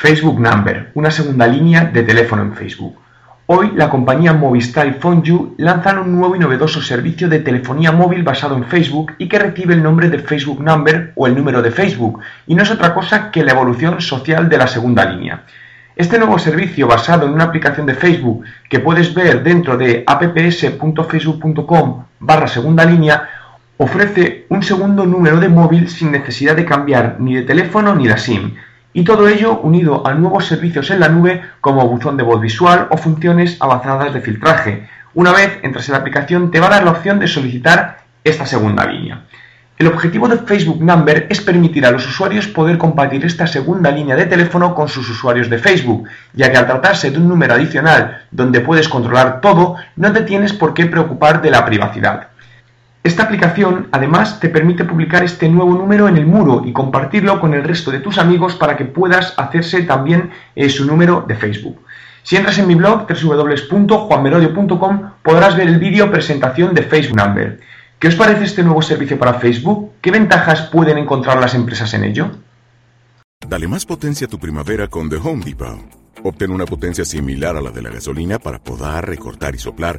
Facebook Number, una segunda línea de teléfono en Facebook. Hoy la compañía Movistar y FoneYou lanzan un nuevo y novedoso servicio de telefonía móvil basado en Facebook y que recibe el nombre de Facebook Number o el número de Facebook, y no es otra cosa que la evolución social de la segunda línea. Este nuevo servicio basado en una aplicación de Facebook que puedes ver dentro de apps.facebook.com barra segunda línea ofrece un segundo número de móvil sin necesidad de cambiar ni de teléfono ni la SIM, y todo ello unido a nuevos servicios en la nube como buzón de voz visual o funciones avanzadas de filtraje. Una vez entras en la aplicación te va a dar la opción de solicitar esta segunda línea. El objetivo de Facebook Number es permitir a los usuarios poder compartir esta segunda línea de teléfono con sus usuarios de Facebook, ya que al tratarse de un número adicional donde puedes controlar todo, no te tienes por qué preocupar de la privacidad. Esta aplicación además te permite publicar este nuevo número en el muro y compartirlo con el resto de tus amigos para que puedas hacerse también eh, su número de Facebook. Si entras en mi blog www.juanmerodio.com podrás ver el vídeo presentación de Facebook Number. ¿Qué os parece este nuevo servicio para Facebook? ¿Qué ventajas pueden encontrar las empresas en ello? Dale más potencia a tu primavera con The Home Depot. Obtén una potencia similar a la de la gasolina para podar, recortar y soplar